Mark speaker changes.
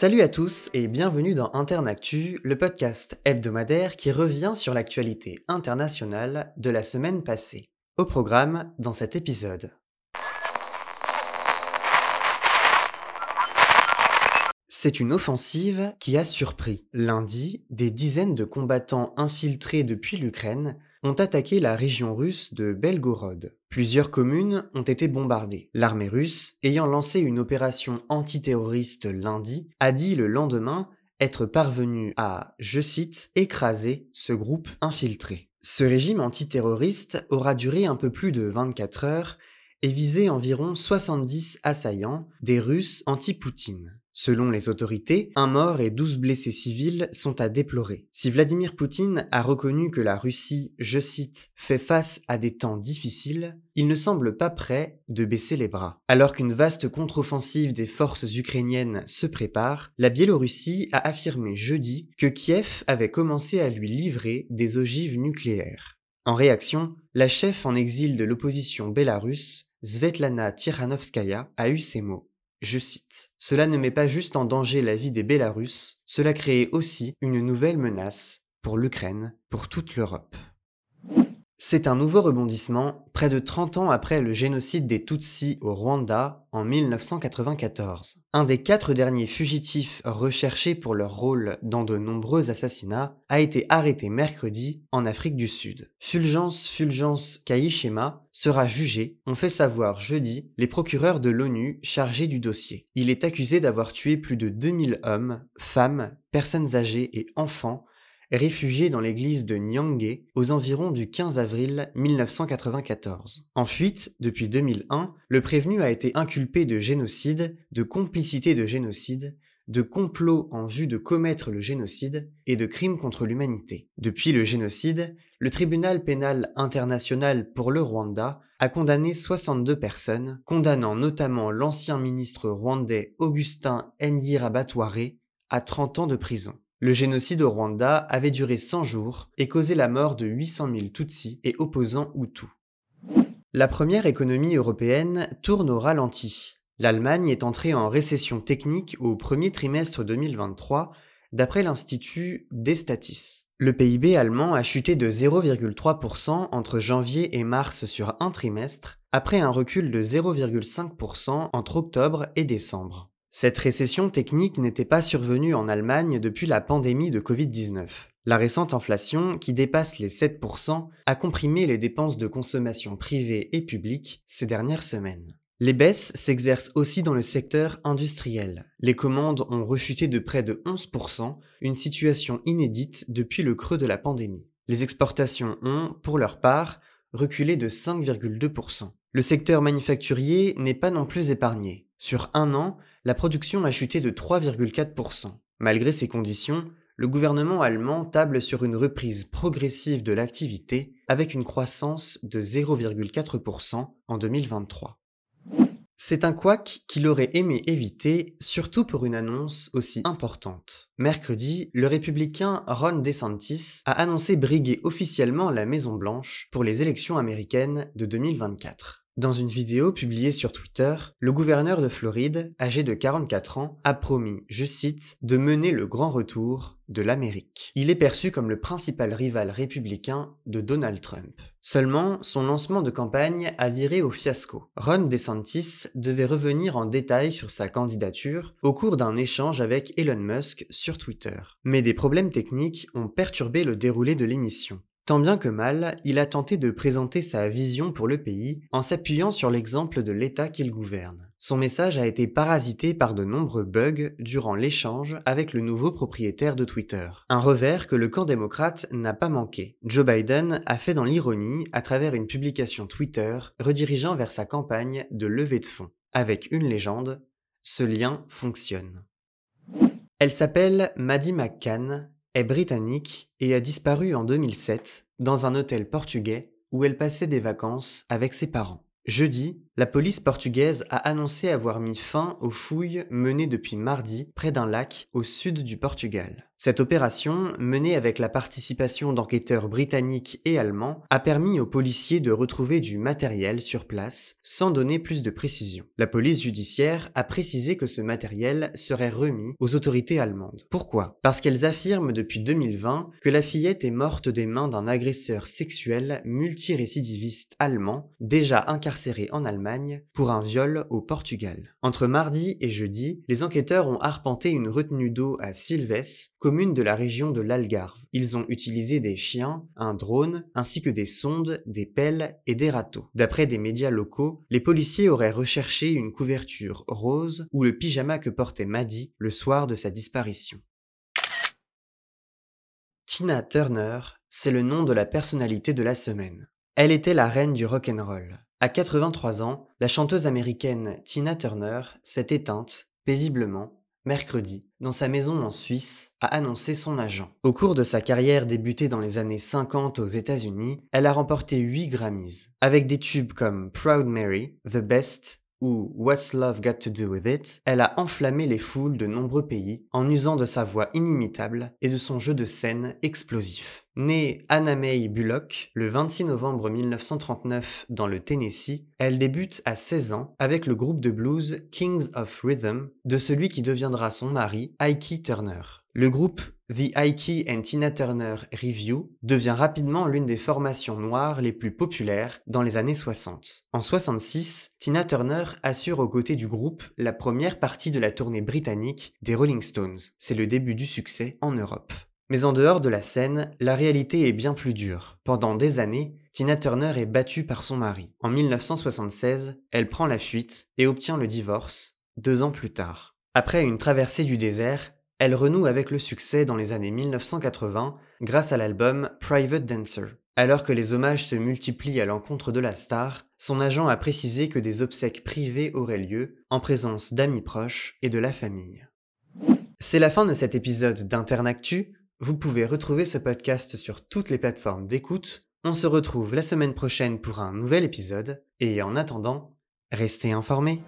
Speaker 1: Salut à tous et bienvenue dans Internactu, le podcast hebdomadaire qui revient sur l'actualité internationale de la semaine passée. Au programme dans cet épisode. C'est une offensive qui a surpris. Lundi, des dizaines de combattants infiltrés depuis l'Ukraine ont attaqué la région russe de Belgorod. Plusieurs communes ont été bombardées. L'armée russe, ayant lancé une opération antiterroriste lundi, a dit le lendemain être parvenue à, je cite, écraser ce groupe infiltré. Ce régime antiterroriste aura duré un peu plus de 24 heures et visé environ 70 assaillants, des Russes anti-Poutine. Selon les autorités, un mort et 12 blessés civils sont à déplorer. Si Vladimir Poutine a reconnu que la Russie, je cite, fait face à des temps difficiles, il ne semble pas prêt de baisser les bras. Alors qu'une vaste contre-offensive des forces ukrainiennes se prépare, la Biélorussie a affirmé jeudi que Kiev avait commencé à lui livrer des ogives nucléaires. En réaction, la chef en exil de l'opposition bélarusse, Svetlana Tikhanovskaya, a eu ces mots. Je cite Cela ne met pas juste en danger la vie des Bélarusses, cela crée aussi une nouvelle menace pour l'Ukraine, pour toute l'Europe. C'est un nouveau rebondissement près de 30 ans après le génocide des Tutsis au Rwanda en 1994. Un des quatre derniers fugitifs recherchés pour leur rôle dans de nombreux assassinats a été arrêté mercredi en Afrique du Sud. Fulgence Fulgence Kayishema sera jugé, ont fait savoir jeudi les procureurs de l'ONU chargés du dossier. Il est accusé d'avoir tué plus de 2000 hommes, femmes, personnes âgées et enfants réfugié dans l'église de Nyangé aux environs du 15 avril 1994. En fuite, depuis 2001, le prévenu a été inculpé de génocide, de complicité de génocide, de complot en vue de commettre le génocide et de crimes contre l'humanité. Depuis le génocide, le tribunal pénal international pour le Rwanda a condamné 62 personnes, condamnant notamment l'ancien ministre rwandais Augustin Ndirabatware à 30 ans de prison. Le génocide au Rwanda avait duré 100 jours et causé la mort de 800 000 Tutsis et opposants Hutus. La première économie européenne tourne au ralenti. L'Allemagne est entrée en récession technique au premier trimestre 2023, d'après l'Institut Destatis. Le PIB allemand a chuté de 0,3% entre janvier et mars sur un trimestre, après un recul de 0,5% entre octobre et décembre. Cette récession technique n'était pas survenue en Allemagne depuis la pandémie de Covid-19. La récente inflation, qui dépasse les 7%, a comprimé les dépenses de consommation privée et publique ces dernières semaines. Les baisses s'exercent aussi dans le secteur industriel. Les commandes ont rechuté de près de 11%, une situation inédite depuis le creux de la pandémie. Les exportations ont, pour leur part, reculé de 5,2%. Le secteur manufacturier n'est pas non plus épargné. Sur un an, la production a chuté de 3,4%. Malgré ces conditions, le gouvernement allemand table sur une reprise progressive de l'activité avec une croissance de 0,4% en 2023. C'est un couac qu'il aurait aimé éviter, surtout pour une annonce aussi importante. Mercredi, le républicain Ron DeSantis a annoncé briguer officiellement la Maison Blanche pour les élections américaines de 2024. Dans une vidéo publiée sur Twitter, le gouverneur de Floride, âgé de 44 ans, a promis, je cite, de mener le grand retour de l'Amérique. Il est perçu comme le principal rival républicain de Donald Trump. Seulement, son lancement de campagne a viré au fiasco. Ron DeSantis devait revenir en détail sur sa candidature au cours d'un échange avec Elon Musk sur Twitter. Mais des problèmes techniques ont perturbé le déroulé de l'émission. Tant bien que mal, il a tenté de présenter sa vision pour le pays en s'appuyant sur l'exemple de l'État qu'il gouverne. Son message a été parasité par de nombreux bugs durant l'échange avec le nouveau propriétaire de Twitter. Un revers que le camp démocrate n'a pas manqué. Joe Biden a fait dans l'ironie à travers une publication Twitter redirigeant vers sa campagne de levée de fonds. Avec une légende, ce lien fonctionne. Elle s'appelle Maddie McCann est britannique et a disparu en 2007 dans un hôtel portugais où elle passait des vacances avec ses parents. Jeudi, la police portugaise a annoncé avoir mis fin aux fouilles menées depuis mardi près d'un lac au sud du Portugal. Cette opération, menée avec la participation d'enquêteurs britanniques et allemands, a permis aux policiers de retrouver du matériel sur place sans donner plus de précision. La police judiciaire a précisé que ce matériel serait remis aux autorités allemandes. Pourquoi? Parce qu'elles affirment depuis 2020 que la fillette est morte des mains d'un agresseur sexuel multirécidiviste allemand déjà incarcéré en Allemagne pour un viol au Portugal. Entre mardi et jeudi, les enquêteurs ont arpenté une retenue d'eau à Silves, commune de la région de l'Algarve. Ils ont utilisé des chiens, un drone, ainsi que des sondes, des pelles et des râteaux. D'après des médias locaux, les policiers auraient recherché une couverture rose ou le pyjama que portait Maddie le soir de sa disparition. Tina Turner, c'est le nom de la personnalité de la semaine. Elle était la reine du rock'n'roll. À 83 ans, la chanteuse américaine Tina Turner s'est éteinte paisiblement mercredi, dans sa maison en Suisse, a annoncé son agent. Au cours de sa carrière débutée dans les années 50 aux États-Unis, elle a remporté 8 Grammys, avec des tubes comme Proud Mary, The Best ou What's Love Got to Do With It, elle a enflammé les foules de nombreux pays en usant de sa voix inimitable et de son jeu de scène explosif. Née Anna May Bullock le 26 novembre 1939 dans le Tennessee, elle débute à 16 ans avec le groupe de blues Kings of Rhythm de celui qui deviendra son mari, Ike Turner. Le groupe The Ike and Tina Turner Review devient rapidement l'une des formations noires les plus populaires dans les années 60. En 66, Tina Turner assure aux côtés du groupe la première partie de la tournée britannique des Rolling Stones. C'est le début du succès en Europe. Mais en dehors de la scène, la réalité est bien plus dure. Pendant des années, Tina Turner est battue par son mari. En 1976, elle prend la fuite et obtient le divorce, deux ans plus tard. Après une traversée du désert, elle renoue avec le succès dans les années 1980 grâce à l'album Private Dancer. Alors que les hommages se multiplient à l'encontre de la star, son agent a précisé que des obsèques privées auraient lieu en présence d'amis proches et de la famille. C'est la fin de cet épisode d'Internactu. Vous pouvez retrouver ce podcast sur toutes les plateformes d'écoute. On se retrouve la semaine prochaine pour un nouvel épisode et en attendant, restez informés.